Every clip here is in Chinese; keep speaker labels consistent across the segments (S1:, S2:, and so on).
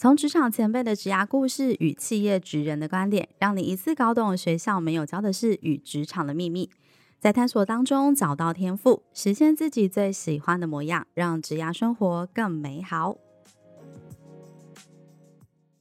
S1: 从职场前辈的职涯故事与企业职人的观点，让你一次搞懂学校没有教的事与职场的秘密，在探索当中找到天赋，实现自己最喜欢的模样，让职涯生活更美好。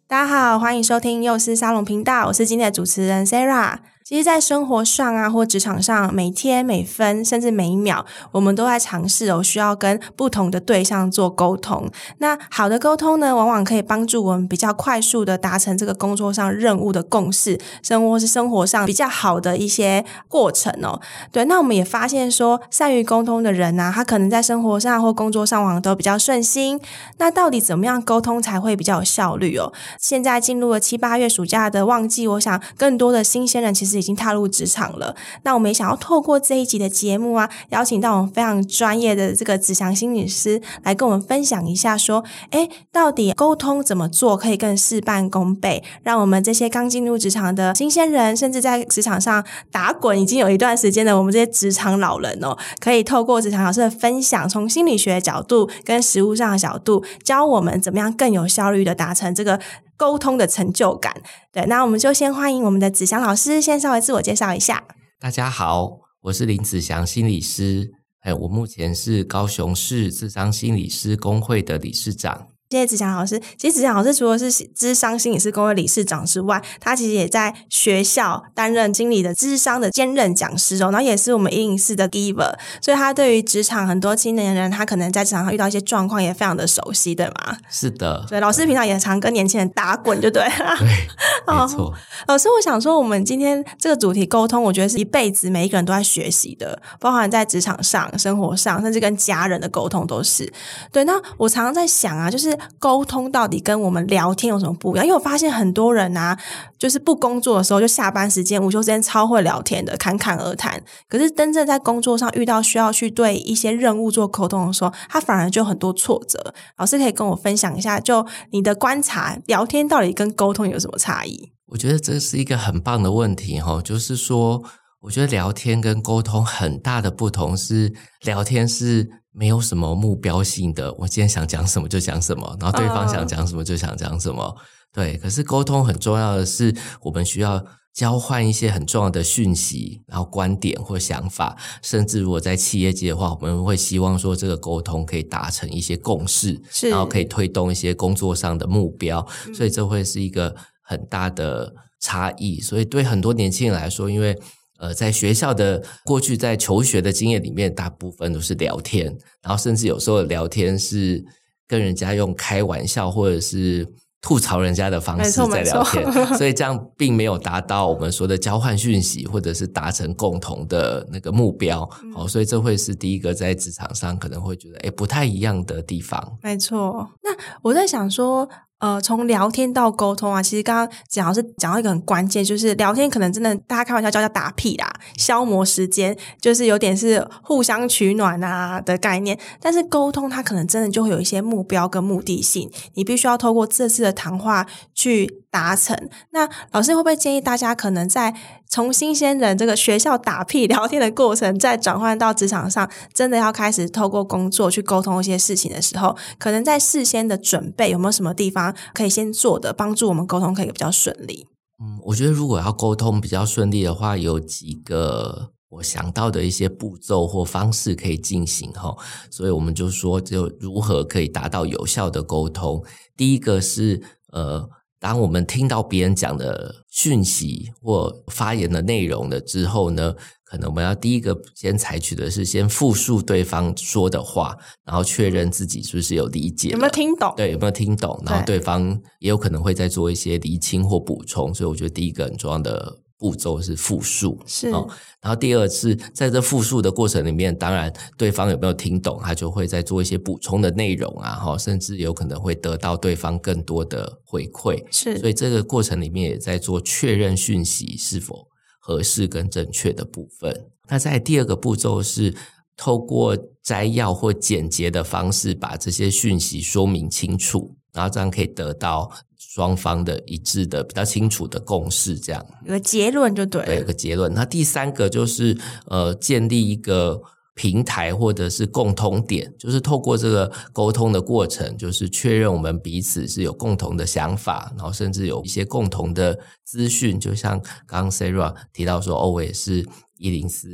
S2: 大家好，欢迎收听幼师沙龙频道，我是今天的主持人 Sarah。其实，在生活上啊，或职场上，每天每分，甚至每一秒，我们都在尝试哦，需要跟不同的对象做沟通。那好的沟通呢，往往可以帮助我们比较快速的达成这个工作上任务的共识，生活是生活上比较好的一些过程哦。对，那我们也发现说，善于沟通的人呢、他可能在生活上或工作上往往都比较顺心。那到底怎么样沟通才会比较有效率哦？现在进入了七八月暑假的旺季，我想更多的新鲜人其实。已经踏入职场了，那我们也想要透过这一集的节目啊，邀请到我们非常专业的这个子祥心理师来跟我们分享一下，说，诶，到底沟通怎么做可以更事半功倍，让我们这些刚进入职场的新鲜人，甚至在职场上打滚已经有一段时间的我们这些职场老人哦，可以透过子祥老师的分享，从心理学角度跟实务上的角度，教我们怎么样更有效率的达成这个。沟通的成就感，对，那我们就先欢迎我们的子祥老师，先稍微自我介绍一下。
S3: 大家好，我是林子祥心理师，哎，我目前是高雄市智商心理师工会的理事长。
S2: 谢谢子祥老师。其实子祥老师除了是智商心理师工会理事长之外，他其实也在学校担任经理的智商的兼任讲师哦，然后也是我们104的 Giver，所以他对于职场很多青年人，他可能在职场上遇到一些状况也非常的熟悉，对吗？
S3: 是的。
S2: 对，老师平常也常跟年轻人打滚，就对了。
S3: 对，没错。
S2: 哦，老师，我想说，我们今天这个主题沟通，我觉得是一辈子每一个人都在学习的，包含在职场上、生活上，甚至跟家人的沟通都是。对，那我常常在想啊，就是。沟通到底跟我们聊天有什么不一样？因为我发现很多人啊，就是不工作的时候，就下班时间、午休时间超会聊天的，侃侃而谈。可是真正在工作上遇到需要去对一些任务做沟通的时候，他反而就很多挫折。老师可以跟我分享一下，就你的观察，聊天到底跟沟通有什么差异？
S3: 我觉得这是一个很棒的问题哈，就是说，我觉得聊天跟沟通很大的不同是，聊天是。没有什么目标性的，我今天想讲什么就讲什么，然后对方想讲什么就想讲什么。Uh. 对，可是沟通很重要的是，我们需要交换一些很重要的讯息，然后观点或想法，甚至如果在企业界的话，我们会希望说这个沟通可以达成一些共识，是，然后可以推动一些工作上的目标，所以这会是一个很大的差异。所以对很多年轻人来说，因为呃，在学校的过去，在求学的经验里面，大部分都是聊天，然后甚至有时候聊天是跟人家用开玩笑或者是吐槽人家的方式在聊天，所以这样并没有达到我们说的交换讯息，或者是达成共同的那个目标。好，所以这会是第一个在职场上可能会觉得诶不太一样的地方。
S2: 没错，那我在想说。呃，从聊天到沟通啊，其实刚刚讲到是讲到一个很关键，就是聊天可能真的大家开玩笑叫叫打屁啦，消磨时间，就是有点是互相取暖啊的概念。但是沟通它可能真的就会有一些目标跟目的性，你必须要透过这次的谈话去达成。那老师会不会建议大家可能在从新鲜人这个学校打屁 聊天的过程，再转换到职场上，真的要开始透过工作去沟通一些事情的时候，可能在事先的准备有没有什么地方可以先做的，帮助我们沟通可以比较顺利？
S3: 嗯，我觉得如果要沟通比较顺利的话，有几个我想到的一些步骤或方式可以进行哈，所以我们就说，就如何可以达到有效的沟通。第一个是呃。当我们听到别人讲的讯息或发言的内容了之后呢，可能我们要第一个先采取的是先复述对方说的话，然后确认自己是不是有理解，
S2: 有没有听懂？
S3: 对，有没有听懂？然后对方也有可能会再做一些厘清或补充，所以我觉得第一个很重要的。步骤是复述，
S2: 是
S3: 哦，然后第二是在这复述的过程里面，当然对方有没有听懂，他就会再做一些补充的内容啊，哈，甚至有可能会得到对方更多的回馈，
S2: 是，
S3: 所以这个过程里面也在做确认讯息是否合适跟正确的部分。那在第二个步骤是透过摘要或简洁的方式，把这些讯息说明清楚，然后这样可以得到双方的一致的比较清楚的共识。这样
S2: 有个结论就对了，
S3: 对，有个结论。那第三个就是呃，建立一个。平台或者是共通点，就是透过这个沟通的过程，就是确认我们彼此是有共同的想法，然后甚至有一些共同的资讯。就像刚刚 Sarah 提到说，哦，我也是一零四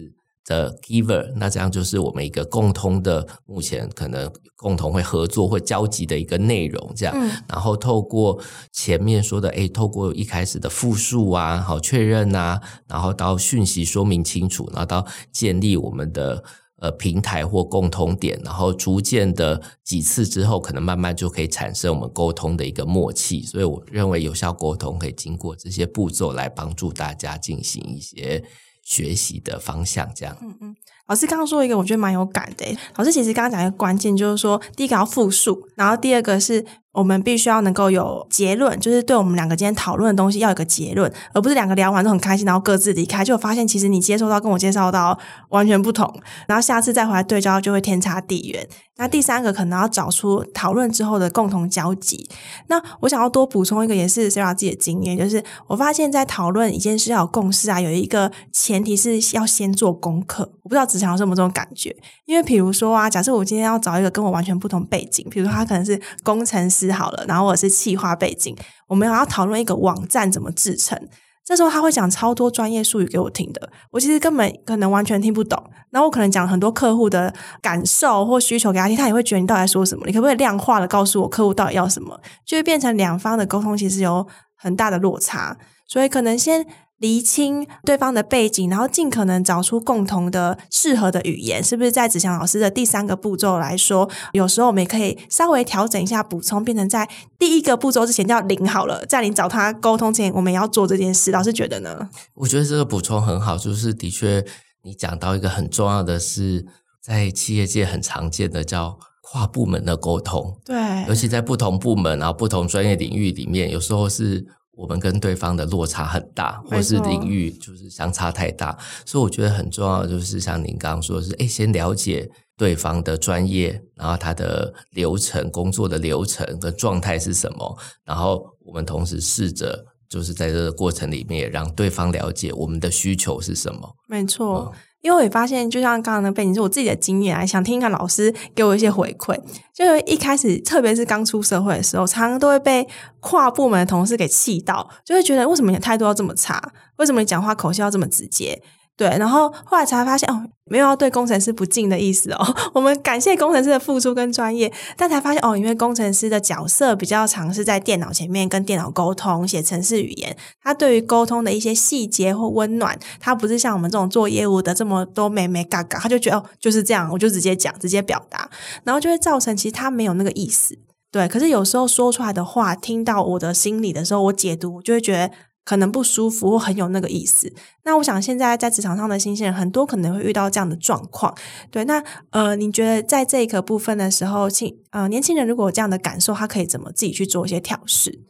S3: 的 Giver，那这样就是我们一个共通的，目前可能共同会合作或交集的一个内容。这样，嗯、然后透过前面说的，诶，透过一开始的复述啊，好确认啊，然后到讯息说明清楚，然后到建立我们的。呃，平台或共同点，然后逐渐的几次之后，可能慢慢就可以产生我们沟通的一个默契。所以，我认为有效沟通可以经过这些步骤来帮助大家进行一些学习的方向。这样，嗯嗯，
S2: 老师刚刚说一个，我觉得蛮有感的。老师其实刚刚讲一个关键，就是说，第一个要复述，然后第二个是。我们必须要能够有结论，就是对我们两个今天讨论的东西要有个结论，而不是两个聊完都很开心，然后各自离开，就发现其实你接受到跟我接受到完全不同，然后下次再回来对焦就会天差地远。那第三个可能要找出讨论之后的共同交集。那我想要多补充一个，也是 Sarah 自己的经验，就是我发现，在讨论一件事要有共识啊，有一个前提是要先做功课。我不知道职场有什么这种感觉，因为比如说啊，假设我今天要找一个跟我完全不同背景，比如说他可能是工程师。好了，然后我是企划背景，我们要讨论一个网站怎么制成。这时候他会讲超多专业术语给我听的，我其实根本可能完全听不懂。然后我可能讲很多客户的感受或需求给他听，他也会觉得你到底在说什么？你可不可以量化的告诉我客户到底要什么？就会变成两方的沟通其实有很大的落差，所以可能先。厘清对方的背景，然后尽可能找出共同的适合的语言，是不是在子祥老师的第三个步骤来说，有时候我们也可以稍微调整一下补充，变成在第一个步骤之前叫零好了，在你找他沟通前，我们也要做这件事。老师觉得呢？
S3: 我觉得这个补充很好，就是的确你讲到一个很重要的是，在企业界很常见的叫跨部门的沟通，
S2: 对，
S3: 尤其在不同部门然后不同专业领域里面，有时候是。我们跟对方的落差很大，或是领域就是相差太大，所以我觉得很重要的就是像您刚刚说的是，诶，先了解对方的专业，然后他的流程、工作的流程跟状态是什么，然后我们同时试着就是在这个过程里面也让对方了解我们的需求是什么。
S2: 没错。嗯因为我也发现，就像刚刚的背景是我自己的经验，来想听一看老师给我一些回馈。就是一开始，特别是刚出社会的时候，常常都会被跨部门的同事给气到，就会觉得为什么你的态度要这么差？为什么你讲话口气要这么直接？对，然后后来才发现哦。没有要对工程师不敬的意思哦，我们感谢工程师的付出跟专业，但才发现哦，因为工程师的角色比较常是在电脑前面跟电脑沟通，写程式语言，他对于沟通的一些细节或温暖，他不是像我们这种做业务的这么多眉眉角角，他就觉得哦就是这样，我就直接讲，直接表达，然后就会造成其实他没有那个意思，对，可是有时候说出来的话，听到我的心里的时候，我解读我就会觉得。可能不舒服或很有那个意思。那我想现在在职场上的新鲜人很多可能会遇到这样的状况。对，那呃，你觉得在这一个部分的时候，青呃年轻人如果有这样的感受，他可以怎么自己去做一些调试？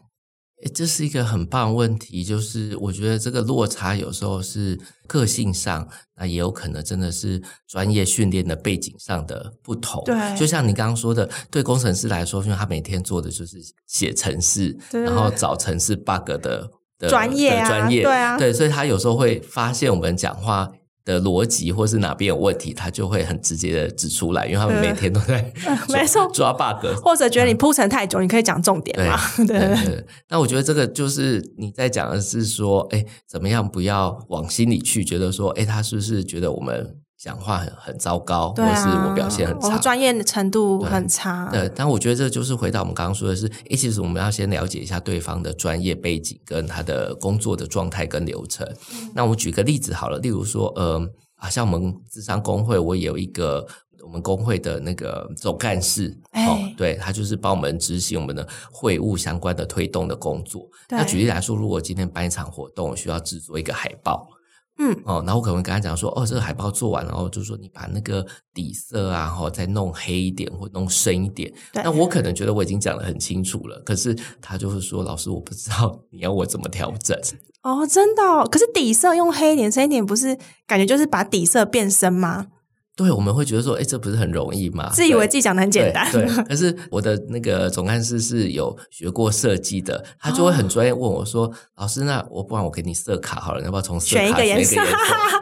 S3: 诶，这是一个很棒的问题。就是我觉得这个落差有时候是个性上，那也有可能真的是专业训练的背景上的不同。
S2: 对，
S3: 就像你刚刚说的，对工程师来说，因为他每天做的就是写程式，然后找程式 bug 的。
S2: 专业啊，
S3: 专业，
S2: 对啊，
S3: 对，所以他有时候会发现我们讲话的逻辑或是哪边有问题，他就会很直接的指出来，因为他们每天都在抓，没错，抓 bug，
S2: 或者觉得你铺陈太久，嗯、你可以讲重点嘛，对，对。
S3: 那我觉得这个就是你在讲的是说，哎，怎么样不要往心里去，觉得说，哎，他是不是觉得我们。讲话很很糟糕，或是我表现很差，我
S2: 专业的程度很差。
S3: 对，但我觉得这就是回到我们刚刚说的是，诶，其实我们要先了解一下对方的专业背景跟他的工作的状态跟流程。嗯、那我举个例子好了，例如说，呃，好，像我们智商工会，我有一个我们工会的那个总干事，哎、哦，对，他就是帮我们执行我们的会务相关的推动的工作。那举例来说，如果今天办一场活动，需要制作一个海报。
S2: 嗯
S3: 哦，然后我可能跟他讲说，哦，这个海报做完，然后就说你把那个底色啊，然后再弄黑一点或弄深一点。对。那我可能觉得我已经讲得很清楚了，可是他就会说，老师，我不知道你要我怎么调整。
S2: 哦，真的哦？可是底色用黑一点、深一点，不是感觉就是把底色变深吗？
S3: 对，我们会觉得说，哎，这不是很容易吗？
S2: 自以为自己讲的很简单。
S3: 对，可是我的那个总干事是有学过设计的，他就会很专业问我说：“哦、老师，那我不然我给你色卡好了，要不要从色卡选一个颜色？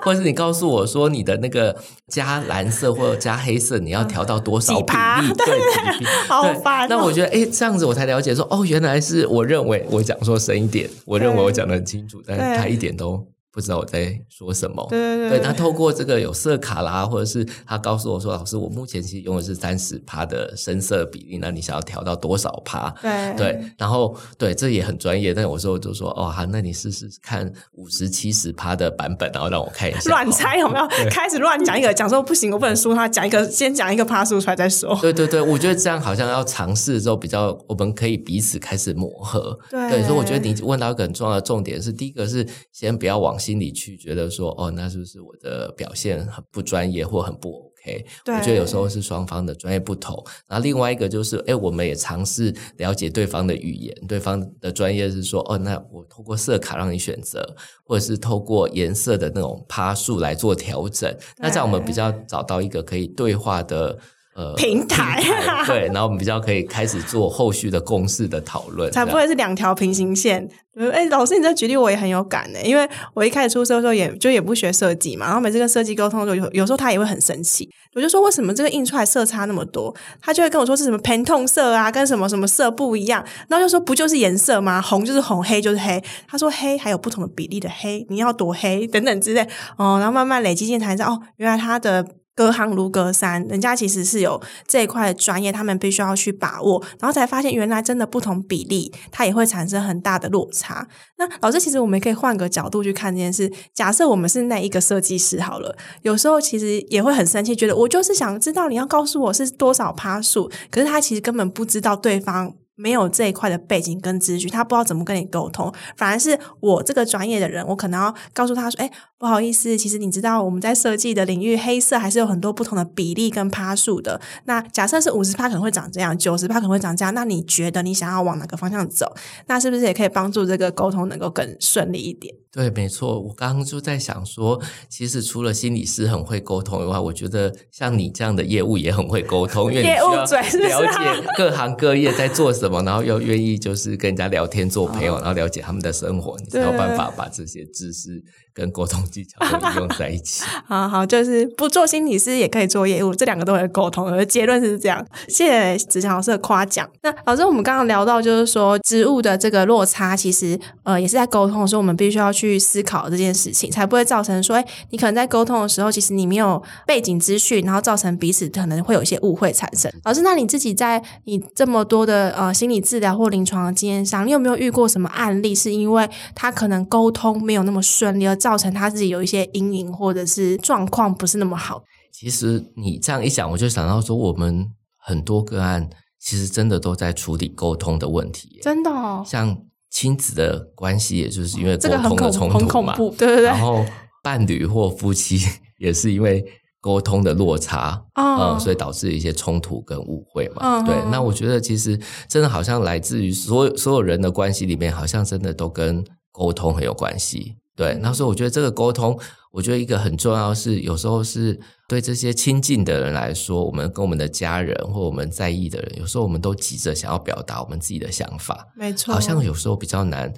S3: 或者是你告诉我说，你的那个加蓝色或者加黑色，你要调到多少比例？
S2: 对 对，
S3: 对，
S2: 好烦、哦。
S3: 那我觉得，哎，这样子我才了解说，哦，原来是我认为我讲说深一点，我认为我讲的很清楚，但是他一点都。不知道我在说什么，
S2: 对对对，
S3: 对，他透过这个有色卡啦，或者是他告诉我说，老师，我目前其实用的是三十趴的深色比例，那你想要调到多少趴？
S2: 对
S3: 对，然后对，这也很专业，但有时候我就说，哦，好，那你试试看五十七十趴的版本，然后让我看一下。
S2: 乱猜有没有？开始乱讲一个，讲说不行，我不能输他，讲一个，先讲一个趴数出来再说。
S3: 对对对，我觉得这样好像要尝试之后比较，我们可以彼此开始磨合。
S2: 对，
S3: 对，所以我觉得你问到一个很重要的重点是，第一个是先不要往心里去觉得。说哦，那是不是我的表现很不专业或很不 OK？
S2: 对，
S3: 我觉得有时候是双方的专业不同。然后另外一个就是，哎，我们也尝试了解对方的语言，对方的专业是说，哦，那我透过色卡让你选择，或者是透过颜色的那种趴数来做调整。那这样我们比较找到一个可以对话的。呃，
S2: 平台，
S3: 对，然后我们比较可以开始做后续的共识的讨论，
S2: 才不会是两条平行线。哎，老师，你这举例我也很有感呢，因为我一开始出社的时候也，就也不学设计嘛，然后每次跟设计沟通的时候，有有时候他也会很生气，我就说为什么这个印出来色差那么多？他就会跟我说是什么 Pantone 色啊，跟什么什么色不一样，然后就说不就是颜色吗？红就是红，黑就是黑。他说黑还有不同的比例的黑，你要多黑等等之类哦，然后慢慢累积进才知道哦，原来他的。隔行如隔山，人家其实是有这一块的专业，他们必须要去把握，然后才发现原来真的不同比例，它也会产生很大的落差。那老师，其实我们可以换个角度去看这件事。假设我们是那一个设计师好了，有时候其实也会很生气，觉得我就是想知道你要告诉我是多少趴数，可是他其实根本不知道对方。没有这一块的背景跟资讯，他不知道怎么跟你沟通。反而是我这个专业的人，我可能要告诉他说：“哎，不好意思，其实你知道我们在设计的领域，黑色还是有很多不同的比例跟趴数的。那假设是五十趴可能会长这样，九十趴可能会长这样。那你觉得你想要往哪个方向走？那是不是也可以帮助这个沟通能够更顺利一点？”
S3: 对，没错。我刚刚就在想说，其实除了心理师很会沟通以外，我觉得像你这样的业务也很会沟通，因为你需要了解各行各业在做什么，然后又愿意就是跟人家聊天做朋友，然后了解他们的生活，你才有办法把这些知识。跟沟通技巧都用在一起。
S2: 好好，就是不做心理师也可以做业务，这两个都会沟通。而结论是这样。谢谢子强老师的夸奖。那老师，我们刚刚聊到，就是说职务的这个落差，其实呃也是在沟通的时候，我们必须要去思考这件事情，才不会造成说，哎，你可能在沟通的时候，其实你没有背景资讯，然后造成彼此可能会有一些误会产生。老师，那你自己在你这么多的呃心理治疗或临床的经验上，你有没有遇过什么案例，是因为他可能沟通没有那么顺利而造成他自己有一些阴影，或者是状况不是那么好。
S3: 其实你这样一讲，我就想到说，我们很多个案其实真的都在处理沟通的问题。
S2: 真的哦，
S3: 像亲子的关系，也就是因为沟通的冲突嘛，
S2: 很恐怖，对对对。
S3: 然后伴侣或夫妻 也是因为沟通的落差，
S2: 哦、
S3: 嗯，所以导致一些冲突跟误会嘛。
S2: 哦、
S3: 对，那我觉得其实真的好像来自于所有所有人的关系里面，好像真的都跟沟通很有关系。对，那时候我觉得这个沟通，我觉得一个很重要是，有时候是对这些亲近的人来说，我们跟我们的家人或我们在意的人，有时候我们都急着想要表达我们自己的想法，
S2: 没错，
S3: 好像有时候比较难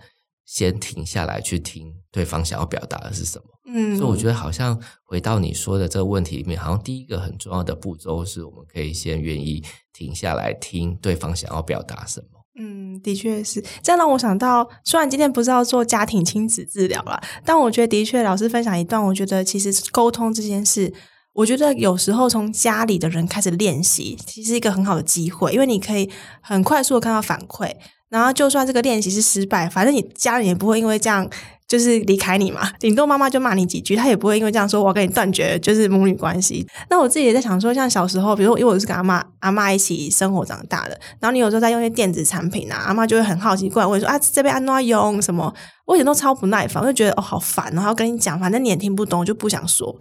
S3: 先停下来去听对方想要表达的是什么。
S2: 嗯，
S3: 所以我觉得好像回到你说的这个问题里面，好像第一个很重要的步骤是我们可以先愿意停下来听对方想要表达什
S2: 么。的确是，这样让我想到，虽然今天不是要做家庭亲子治疗了，但我觉得的确，老师分享一段，我觉得其实沟通这件事，我觉得有时候从家里的人开始练习，其实是一个很好的机会，因为你可以很快速的看到反馈，然后就算这个练习是失败，反正你家人也不会因为这样。就是离开你嘛，顶多妈妈就骂你几句，她也不会因为这样说我要跟你断绝，就是母女关系。那我自己也在想说，像小时候，比如因为我是跟阿妈阿妈一起生活长大的，然后你有时候在用一些电子产品啊，阿妈就会很好奇过来问说啊，这边安怎用什么？我以前都超不耐烦，我就觉得哦好烦，然后跟你讲，反正你也听不懂，我就不想说。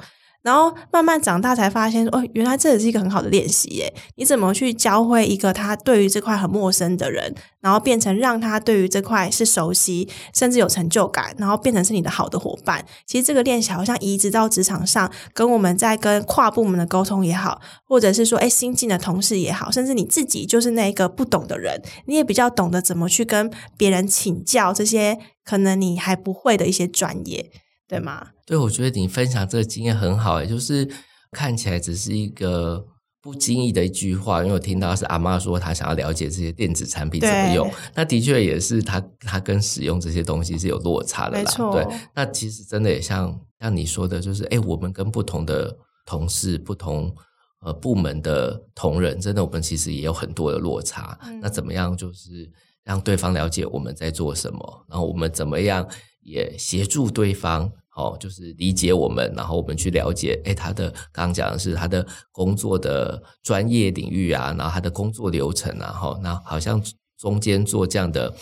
S2: 然后慢慢长大才发现，哦，原来这也是一个很好的练习耶！你怎么去教会一个他对于这块很陌生的人，然后变成让他对于这块是熟悉，甚至有成就感，然后变成是你的好的伙伴。其实这个练习好像移植到职场上，跟我们在跟跨部门的沟通也好，或者是说，哎，新进的同事也好，甚至你自己就是那个不懂的人，你也比较懂得怎么去跟别人请教这些可能你还不会的一些专业。对吗？
S3: 对，我觉得你分享这个经验很好，也就是看起来只是一个不经意的一句话，因为我听到是阿妈说她想要了解这些电子产品怎么用，那的确也是她她跟使用这些东西是有落差的啦。对，那其实真的也像像你说的，就是哎，我们跟不同的同事、不同呃部门的同仁，真的我们其实也有很多的落差。嗯。那怎么样就是让对方了解我们在做什么，然后我们怎么样？也协助对方，哦，就是理解我们，然后我们去了解，诶，他的刚刚讲的是他的工作的专业领域啊，然后他的工作流程啊，哈，那好像中间做这样的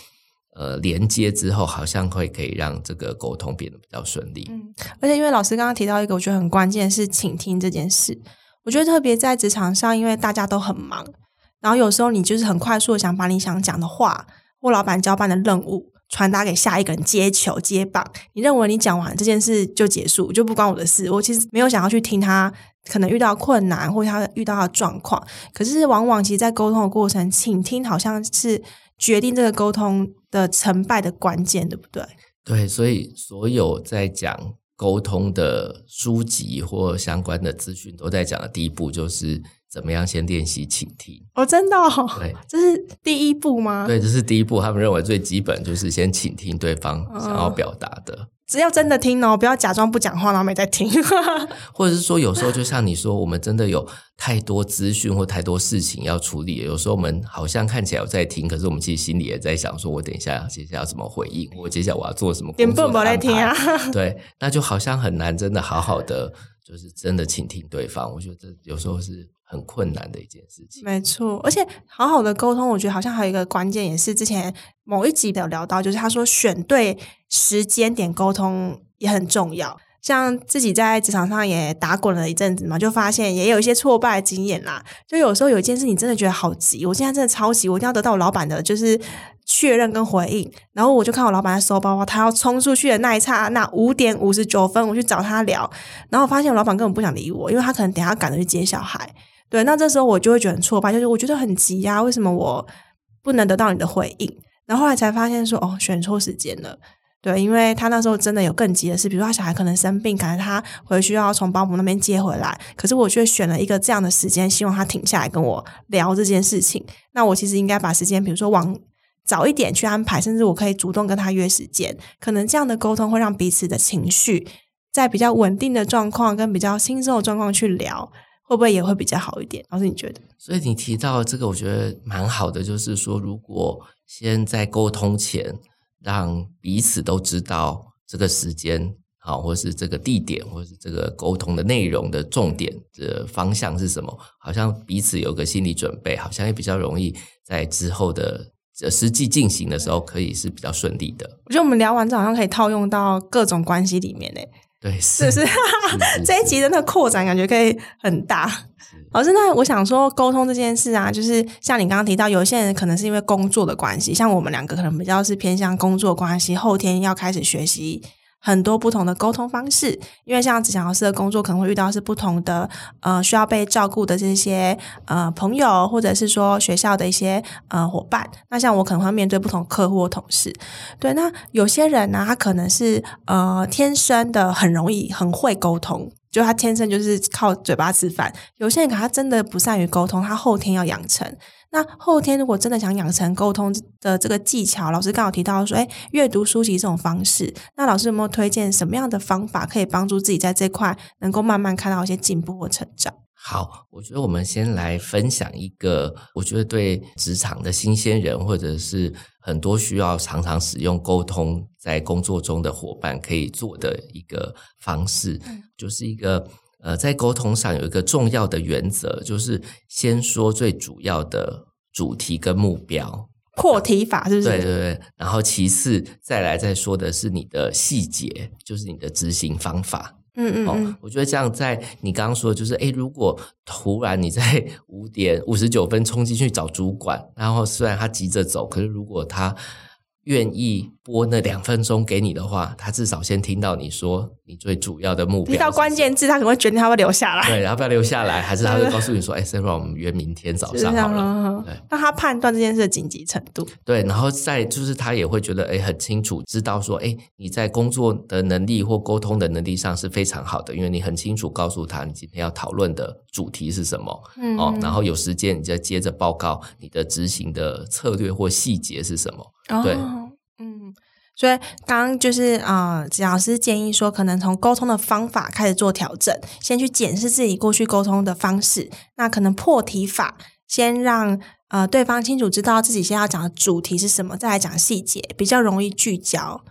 S3: 呃连接之后，好像会可以让这个沟通变得比较顺利。
S2: 嗯，而且因为老师刚刚提到一个，我觉得很关键是倾听这件事。我觉得特别在职场上，因为大家都很忙，然后有时候你就是很快速的想把你想讲的话，或老板交办的任务。传达给下一个人接球接棒，你认为你讲完这件事就结束，就不关我的事。我其实没有想要去听他可能遇到困难或者他遇到的状况。可是往往其实，在沟通的过程，倾听好像是决定这个沟通的成败的关键，对不对？
S3: 对，所以所有在讲沟通的书籍或相关的资讯，都在讲的第一步就是。怎么样？先练习倾听
S2: 哦，真的哦，
S3: 对，
S2: 这是第一步吗？
S3: 对，这是第一步。他们认为最基本就是先倾听对方想要表达的。
S2: 哦，只要真的听哦，不要假装不讲话，然后没在听。
S3: 或者是说，有时候就像你说，我们真的有太多资讯或太多事情要处理。有时候我们好像看起来有在听，可是我们其实心里也在想：说我等一下接下来要怎么回应？我接下来我要做什么工作？点不不来听啊？对，那就好像很难，真的好好的，就是真的倾听对方。我觉得这有时候是。很困难的一件事情，
S2: 没错。而且好好的沟通，我觉得好像还有一个关键，也是之前某一集有聊到，就是他说选对时间点沟通也很重要。像自己在职场上也打滚了一阵子嘛，就发现也有一些挫败的经验啦。就有时候有一件事，你真的觉得好急，我现在真的超急，我一定要得到我老板的就是确认跟回应。然后我就看我老板在收包包，他要冲出去的那一刹那，五点五十九分，我去找他聊，然后我发现我老板根本不想理我，因为他可能等下赶着去接小孩。对，那这时候我就会觉得很挫败，就是我觉得很急呀，为什么我不能得到你的回应？然后后来才发现说，哦，选错时间了。对，因为他那时候真的有更急的事，比如说他小孩可能生病，可能他回去要从保姆那边接回来，可是我却选了一个这样的时间，希望他停下来跟我聊这件事情。那我其实应该把时间，比如说往早一点去安排，甚至我可以主动跟他约时间，可能这样的沟通会让彼此的情绪在比较稳定的状况跟比较轻松的状况去聊。会不会也会比较好一点？老师，你觉得？
S3: 所以你提到这个，我觉得蛮好的，就是说，如果先在沟通前，让彼此都知道这个时间，好，或是这个地点，或是这个沟通的内容的重点的方向是什么，好像彼此有个心理准备，好像也比较容易在之后的实际进行的时候，可以是比较顺利的。
S2: 我觉得我们聊完之后，好像可以套用到各种关系里面诶。
S3: 对，
S2: 是不 是？这一集真的那扩展感觉可以很大。老师，那我想说，沟通这件事啊，就是像你刚刚提到，有些人可能是因为工作的关系，像我们两个可能比较是偏向工作关系，后天要开始学习。很多不同的沟通方式，因为像职场老师的工作可能会遇到是不同的呃需要被照顾的这些呃朋友，或者是说学校的一些呃伙伴。那像我可能会面对不同客户或同事。对，那有些人呢，他可能是呃天生的很容易很会沟通，就他天生就是靠嘴巴吃饭。有些人可能他真的不善于沟通，他后天要养成。那后天如果真的想养成沟通的这个技巧，老师刚好提到说，哎，阅读书籍这种方式，那老师有没有推荐什么样的方法可以帮助自己在这块能够慢慢看到一些进步和成长？
S3: 好，我觉得我们先来分享一个，我觉得对职场的新鲜人或者是很多需要常常使用沟通在工作中的伙伴可以做的一个方式，嗯、就是一个。呃，在沟通上有一个重要的原则，就是先说最主要的主题跟目标，
S2: 破题法是不是？
S3: 对对对。然后其次再来再说的是你的细节，就是你的执行方法。
S2: 嗯嗯，嗯、
S3: 哦，我觉得这样在你刚刚说的就是，哎，如果突然你在五点五十九分冲进去找主管，然后虽然他急着走，可是如果他愿意拨那两分钟给你的话，他至少先听到你说你最主要的目标。
S2: 听到关键字，他可能会决定他会留下来。
S3: 对，然后不要留下来，还是他会告诉你说：“哎，Sarah，我们约明天早上好了。”对，
S2: 让他判断这件事的紧急程度。
S3: 对，然后再就是他也会觉得哎，很清楚，知道说哎，你在工作的能力或沟通的能力上是非常好的，因为你很清楚告诉他你今天要讨论的主题是什么。嗯，哦，然后有时间你再接着报告你的执行的策略或细节是什么。
S2: 哦、
S3: 嗯。
S2: 所以刚刚就是呃，子老师建议说，可能从沟通的方法开始做调整，先去检视自己过去沟通的方式。那可能破题法，先让呃对方清楚知道自己现在要讲的主题是什么，再来讲细节，比较容易聚焦。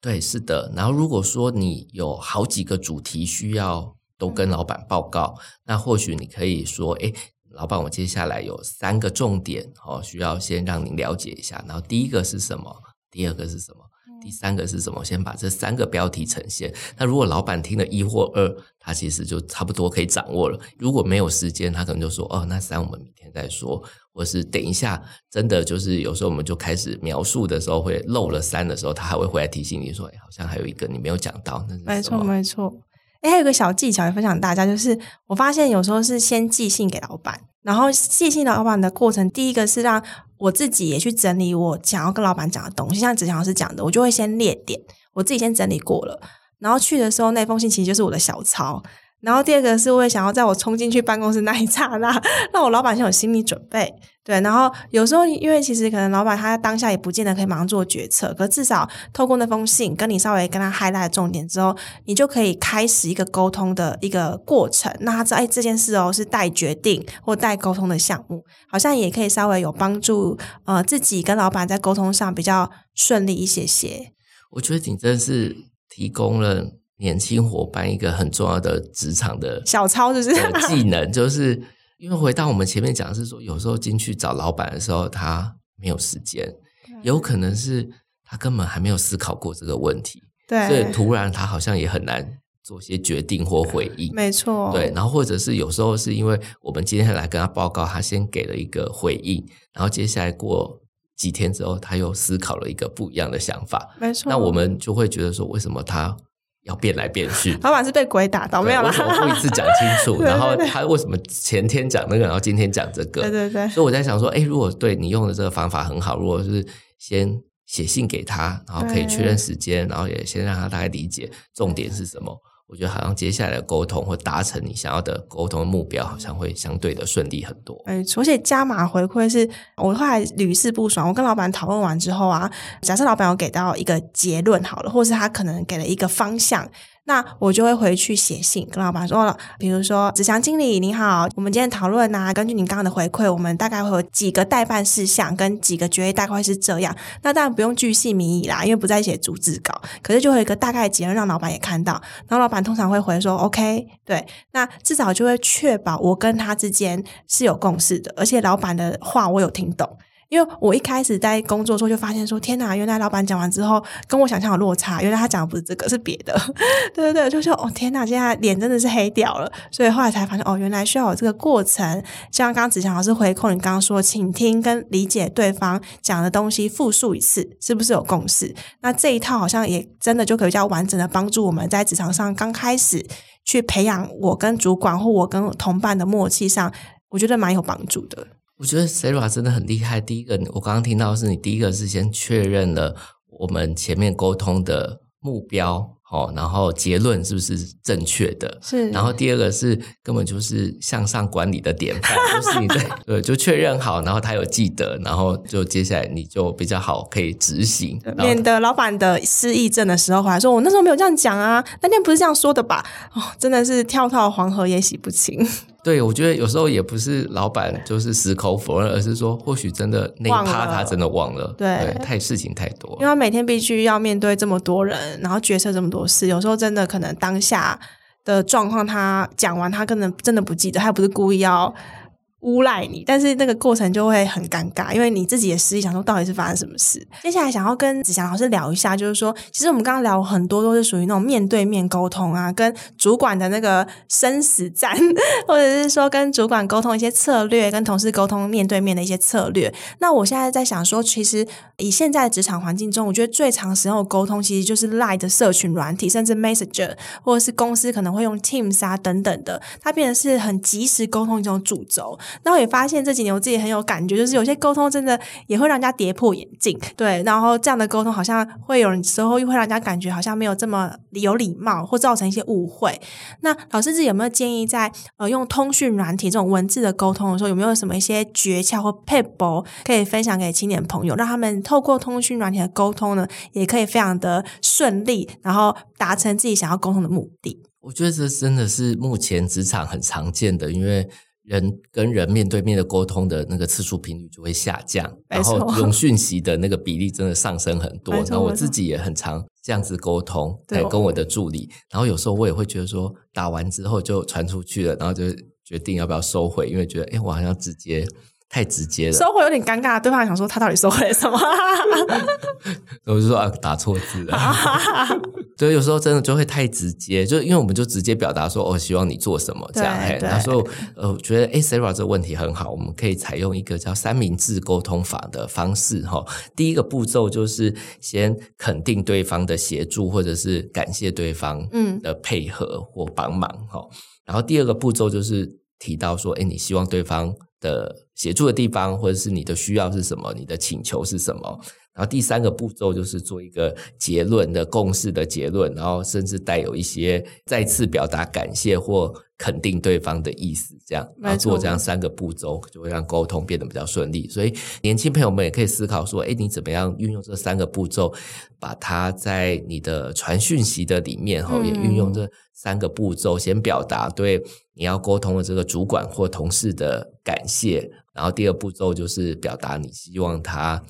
S3: 对，是的。然后如果说你有好几个主题需要都跟老板报告，嗯、那或许你可以说，诶，老板，我接下来有三个重点哦，需要先让您了解一下。然后第一个是什么？第二个是什么？第三个是什么？先把这三个标题呈现。那如果老板听了一或二，他其实就差不多可以掌握了。如果没有时间，他可能就说：“哦，那三我们明天再说。”或是等一下，真的就是有时候我们就开始描述的时候会漏了三的时候，他还会回来提醒你说：“哎，好像还有一个你没有讲到。那是什么？”
S2: 没错，没错。哎，还有一个小技巧也分享大家，就是我发现有时候是先寄信给老板，然后寄信老板的过程，第一个是让。我自己也去整理我想要跟老板讲的东西，像子强老师讲的，我就会先列点，我自己先整理过了，然后去的时候那封信其实就是我的小抄。然后第二个是，我也想要在我冲进去办公室那一刹那，让我老板先有心理准备。对，然后有时候因为其实可能老板他当下也不见得可以马上做决策，可至少透过那封信跟你稍微跟他 highlight 重点之后，你就可以开始一个沟通的一个过程。那他知道，哎，这件事哦是待决定或待沟通的项目，好像也可以稍微有帮助，呃，自己跟老板在沟通上比较顺利一些些。
S3: 我觉得你真是提供了。年轻伙伴一个很重要的职场的
S2: 小抄，就是。
S3: 技能，就是因为回到我们前面讲的是说，有时候进去找老板的时候，他没有时间，有可能是他根本还没有思考过这个问题，
S2: 对，
S3: 所以突然他好像也很难做些决定或回应，
S2: 没错，
S3: 对，然后或者是有时候是因为我们今天来跟他报告，他先给了一个回应，然后接下来过几天之后，他又思考了一个不一样的想法，
S2: 没错，
S3: 那我们就会觉得说，为什么他？要变来变去，
S2: 老板是被鬼打到没有了？为什么不
S3: 一次讲清楚？然后他为什么前天讲那个，然后今天讲这个？
S2: 对对对。
S3: 所以我在想说，哎，如果对你用的这个方法很好，如果是先写信给他，然后可以确认时间，然后也先让他大概理解重点是什么。我觉得好像接下来的沟通或达成你想要的沟通的目标，好像会相对的顺利很多。
S2: 哎，而且加码回馈是我后来屡试不爽。我跟老板讨论完之后啊，假设老板有给到一个结论好了，或是他可能给了一个方向。那我就会回去写信跟老板说了，比如说子祥经理您好，我们今天讨论啊，根据您刚刚的回馈，我们大概会有几个待办事项跟几个决议，大概会是这样。那当然不用巨细靡遗啦，因为不在写逐字稿，可是就会有一个大概结论让老板也看到。然后老板通常会回说 OK，对，那至少就会确保我跟他之间是有共识的，而且老板的话我有听懂。因为我一开始在工作的时候就发现说，天哪，原来老板讲完之后跟我想象有落差，原来他讲的不是这个，是别的。对对对，就说哦，天哪，现在脸真的是黑掉了。所以后来才发现，哦，原来需要有这个过程。像刚刚子强老师回扣你刚刚说，请听跟理解对方讲的东西，复述一次，是不是有共识？那这一套好像也真的就可以比较完整的帮助我们在职场上刚开始去培养我跟主管或我跟同伴的默契上，我觉得蛮有帮助的。
S3: 我觉得 Sarah 真的很厉害。第一个，我刚刚听到的是你第一个是先确认了我们前面沟通的目标，哦，然后结论是不是正确的？
S2: 是。
S3: 然后第二个是根本就是向上管理的典范，就是你在 对，就确认好，然后他有记得，然后就接下来你就比较好可以执行，
S2: 免得老板的失忆症的时候回来说：“我那时候没有这样讲啊，那天不是这样说的吧？”哦，真的是跳到黄河也洗不清。
S3: 对，我觉得有时候也不是老板就是矢口否认，而是说或许真的那一趴他真的忘了，忘了对，对，太事情太多，
S2: 因为他每天必须要面对这么多人，然后决策这么多事，有时候真的可能当下的状况他讲完，他可能真的不记得，他又不是故意要诬赖你，但是那个过程就会很尴尬，因为你自己也实际想说到底是发生什么事。接下来想要跟子祥老师聊一下，就是说，其实我们刚刚聊很多都是属于那种面对面沟通啊，跟主管的那个生死战，或者是说跟主管沟通一些策略，跟同事沟通面对面的一些策略。那我现在在想说，其实以现在的职场环境中，我觉得最常使用的沟通其实就是 Line 的社群软体，甚至 Messenger，或者是公司可能会用 Teams 啊等等的，它变得是很即时沟通一种主轴。然后也发现这几年我自己很有感觉，就是有些沟通真的也会让人家跌破眼镜，对。然后这样的沟通好像会有时候又会让人家感觉好像没有这么有礼貌，或造成一些误会。那老师自己有没有建议在呃用通讯软体这种文字的沟通的时候，有没有什么一些诀窍或撇步可以分享给青年朋友，让他们透过通讯软体的沟通呢，也可以非常的顺利，然后达成自己想要沟通的目的？
S3: 我觉得这真的是目前职场很常见的，因为。人跟人面对面的沟通的那个次数频率就会下降，然后用讯息的那个比例真的上升很多。然后我自己也很常这样子沟通，对跟我的助理。然后有时候我也会觉得说，打完之后就传出去了，然后就决定要不要收回，因为觉得哎我好像直接。太直接了，
S2: 收回有点尴尬。对方想说他到底收回了什么？
S3: 我就说啊，打错字了。所以有时候真的就会太直接，就因为我们就直接表达说，我、哦、希望你做什么这样。他说，呃，我觉得诶 Sarah 这个问题很好，我们可以采用一个叫三明治沟通法的方式哈。第一个步骤就是先肯定对方的协助，或者是感谢对方的配合或帮忙哈。嗯、然后第二个步骤就是提到说，诶你希望对方的协助的地方，或者是你的需要是什么，你的请求是什么？然后第三个步骤就是做一个结论的共识的结论，然后甚至带有一些再次表达感谢或肯定对方的意思，这样，然后做这样三个步骤，就会让沟通变得比较顺利。所以年轻朋友们也可以思考说，哎，你怎么样运用这三个步骤，把它在你的传讯息的里面，哈，也运用这三个步骤，先表达对。你要沟通的这个主管或同事的感谢，然后第二步骤就是表达你希望他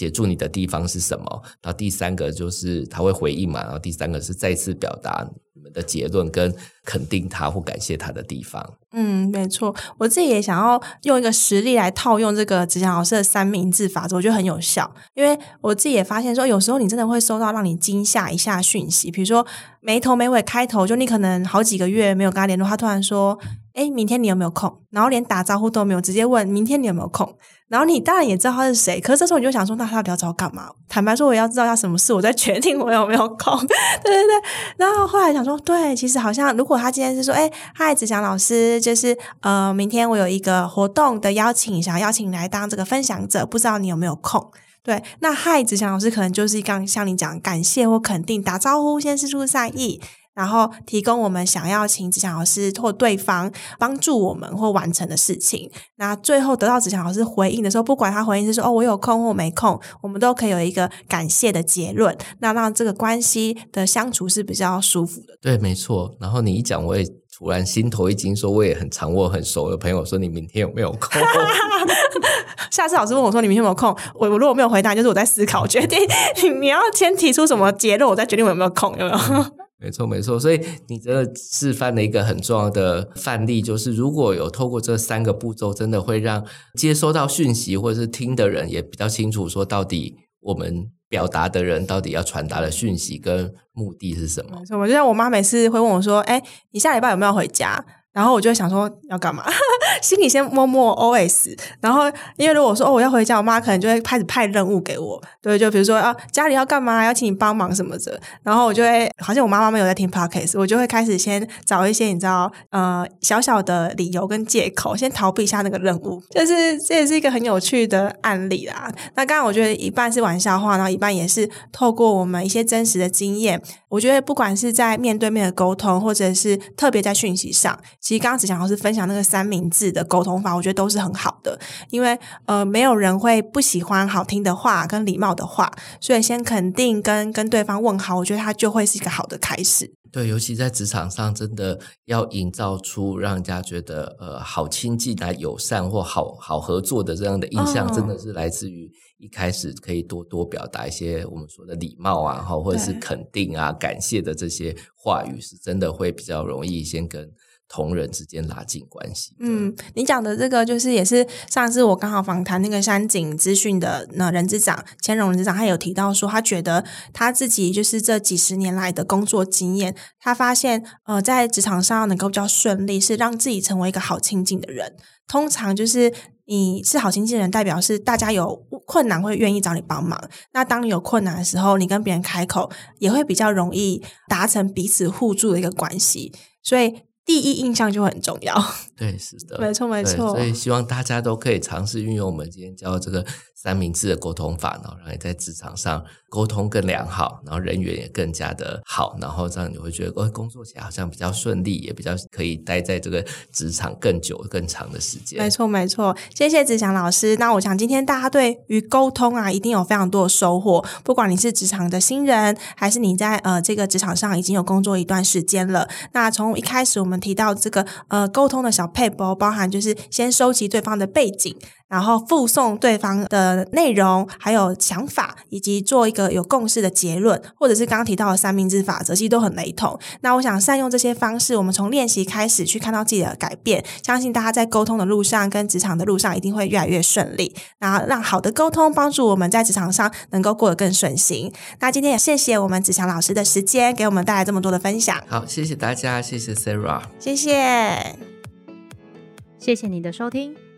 S3: 协助你的地方是什么，然后第三个就是他会回应嘛，然后第三个是再次表达。你们的结论跟肯定他或感谢他的地方，
S2: 嗯，没错，我自己也想要用一个实例来套用这个子祥老师的三明治法则，我觉得很有效。因为我自己也发现说，有时候你真的会收到让你惊吓一下讯息，比如说没头没尾开头，就你可能好几个月没有跟他联络，他突然说：“诶，明天你有没有空？”然后连打招呼都没有，直接问：“明天你有没有空？”然后你当然也知道他是谁，可是这时候你就想说：“那他到底要找我干嘛？”坦白说，我要知道他什么事，我再决定我有没有空。对对对，然后后来想说。对，其实好像如果他今天是说，哎，嗨，子祥老师，就是呃，明天我有一个活动的邀请，想要邀请你来当这个分享者，不知道你有没有空？对，那嗨，子祥老师可能就是刚像你讲，感谢或肯定，打招呼，先释出善意。然后提供我们想要请子祥老师或对方帮助我们或完成的事情。那最后得到子祥老师回应的时候，不管他回应是说“哦，我有空”或“没空”，我们都可以有一个感谢的结论。那让这个关系的相处是比较舒服的。
S3: 对，没错。然后你一讲，我也突然心头一惊，说我也很常问很熟的朋友说：“你明天有没有空？”
S2: 下次老师问我说：“你明天有没有空？”我我如果没有回答，就是我在思考，决定你要先提出什么结论，我再决定我有没有空，有没有？
S3: 没错，没错，所以你这示范的一个很重要的范例，就是如果有透过这三个步骤，真的会让接收到讯息或者是听的人也比较清楚，说到底我们表达的人到底要传达的讯息跟目的是什么。
S2: 没错，就像我妈每次会问我说：“哎，你下礼拜有没有回家？”然后我就会想说要干嘛，心里先默默 OS。然后因为如果说哦我要回家，我妈可能就会开始派任务给我，对，就比如说啊家里要干嘛，要请你帮忙什么的。然后我就会好像我妈妈没有在听 Podcast，我就会开始先找一些你知道呃小小的理由跟借口，先逃避一下那个任务。就是这也是一个很有趣的案例啦。那刚刚我觉得一半是玩笑话，然后一半也是透过我们一些真实的经验。我觉得不管是在面对面的沟通，或者是特别在讯息上。其实刚刚子祥老师分享那个三明治的沟通法，我觉得都是很好的，因为呃，没有人会不喜欢好听的话跟礼貌的话，所以先肯定跟跟对方问好，我觉得它就会是一个好的开始。
S3: 对，尤其在职场上，真的要营造出让人家觉得呃好亲近、来友善或好好合作的这样的印象，哦、真的是来自于一开始可以多多表达一些我们说的礼貌啊，或者是肯定啊、感谢的这些话语，是真的会比较容易先跟。同仁之间拉近关系。
S2: 嗯，你讲的这个就是也是上次我刚好访谈那个山景资讯的那人资长千荣人资长，他有提到说，他觉得他自己就是这几十年来的工作经验，他发现呃在职场上能够比较顺利，是让自己成为一个好亲近的人。通常就是你是好亲近的人，代表是大家有困难会愿意找你帮忙。那当你有困难的时候，你跟别人开口也会比较容易达成彼此互助的一个关系。所以。第一印象就很重要，
S3: 对，是的，
S2: 没错，没错。
S3: 所以希望大家都可以尝试运用我们今天教的这个三明治的沟通法，然后让你在职场上沟通更良好，然后人缘也更加的好，然后这样你会觉得，哦，工作起来好像比较顺利，也比较可以待在这个职场更久、更长的时间。
S2: 没错，没错。谢谢子祥老师。那我想今天大家对于沟通啊，一定有非常多的收获。不管你是职场的新人，还是你在呃这个职场上已经有工作一段时间了，那从一开始我们。提到这个呃沟通的小配包，包含就是先收集对方的背景，然后附送对方的内容，还有想法，以及做一个有共识的结论，或者是刚刚提到的三明治法则，其实都很雷同。那我想善用这些方式，我们从练习开始去看到自己的改变，相信大家在沟通的路上跟职场的路上一定会越来越顺利。然后让好的沟通帮助我们在职场上能够过得更顺心。那今天也谢谢我们子强老师的时间，给我们带来这么多的分享。
S3: 好，谢谢大家，谢谢 Sarah。
S2: 谢谢，
S4: 谢谢你的收听。